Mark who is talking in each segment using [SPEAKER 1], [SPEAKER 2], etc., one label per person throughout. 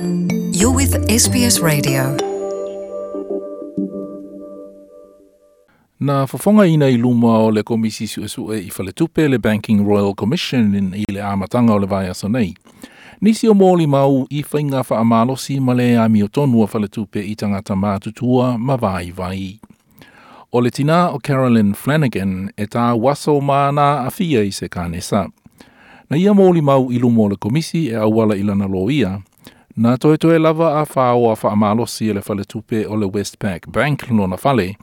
[SPEAKER 1] You're with SBS Radio.
[SPEAKER 2] Na whafonga ina i luma o le komisi su e i whale le Banking Royal Commission in i le amatanga o le vai aso nei. Nisi o mōli mau i whainga wha amalosi ma le ami o tonu a i tangata mātutua ma vai vai. O le tina o Carolyn Flanagan e tā waso mana a fia i se kānesa. Na ia mōli mau i luma o le komisi e awala i lana lo ia, na toe toe lava a whao a wha amalosi e le whale tupe o le Westpac Bank lona whale,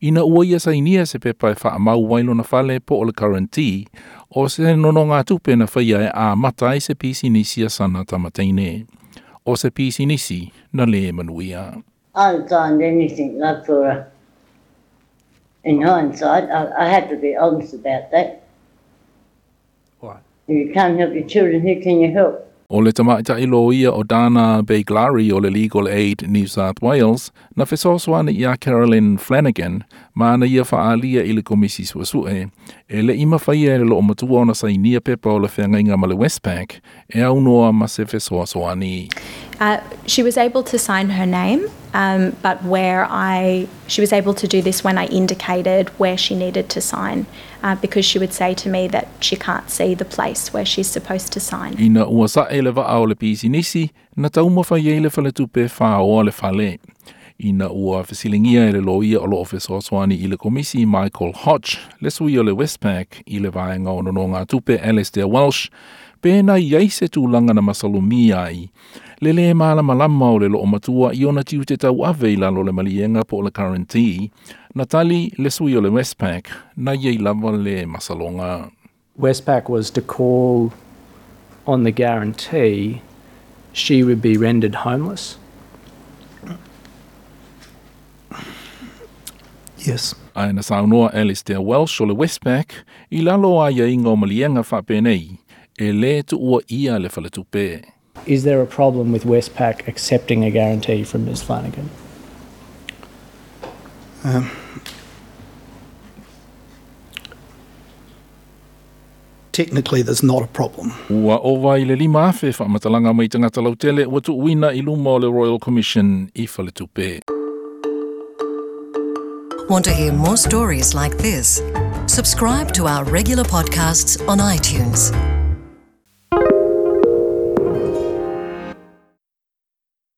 [SPEAKER 2] ina ua ia sa inia se pepa e wha mau wailo na whale po o le currentee, o se nono ngā tupe na whaia e a mata i se pisi nisi a sana tamateine. O se pisi nisi na le manuia.
[SPEAKER 3] I haven't signed anything like for a, in hindsight, I, I have to be honest about that.
[SPEAKER 4] What?
[SPEAKER 3] If you can't help your children, who can you help?
[SPEAKER 2] O le tamaita i ia o Dana Beiglari o le Legal Aid New South Wales, na whesoswana ia a Carolyn Flanagan, ma na ia whaalia i le komisi suasue, e le ima faia e le lo o matua ona sa inia pepa o le whengainga ma le Westpac, e au noa ma se whesoswani.
[SPEAKER 5] Uh, she was able to sign her name, um, but where I she was able to do this when I indicated where she needed to sign, uh, because she would say to me that she can't see the place where she's supposed to sign.
[SPEAKER 2] Ina ua sa e le wa le pisi nisi, na tau ma whaia i le tupe wha o le whale. Ina ua whesilingia e le loia o lo o whesoswani i le komisi Michael Hodge, le sui o le Westpac i le vaenga o no ngā tupe Alistair Welsh, pēna iai se tūlanga na masalumi ai. Le le malama lama o le lo o matua i ona tiu te tau ave i lalo le malienga po le guarantee, na tali le sui o le Westpac, na iei lava le masalonga.
[SPEAKER 4] Westpac was to call on the guarantee, she would be rendered homeless.
[SPEAKER 6] Yes.
[SPEAKER 2] Ai na saunoa Alistair Welsh o le Westpac, i lalo a ia inga o malienga whapēnei, e le tu ua ia le whale.
[SPEAKER 4] Is there a problem with Westpac accepting a guarantee from Ms Flanagan?
[SPEAKER 6] Um, technically, there's not a problem.
[SPEAKER 2] Ua ova i le lima afe whamatalanga mai tangata lautele, ua tu uina i luma o le Royal Commission i whale tupe.
[SPEAKER 1] Want to hear more stories like this? Subscribe to our regular podcasts on iTunes.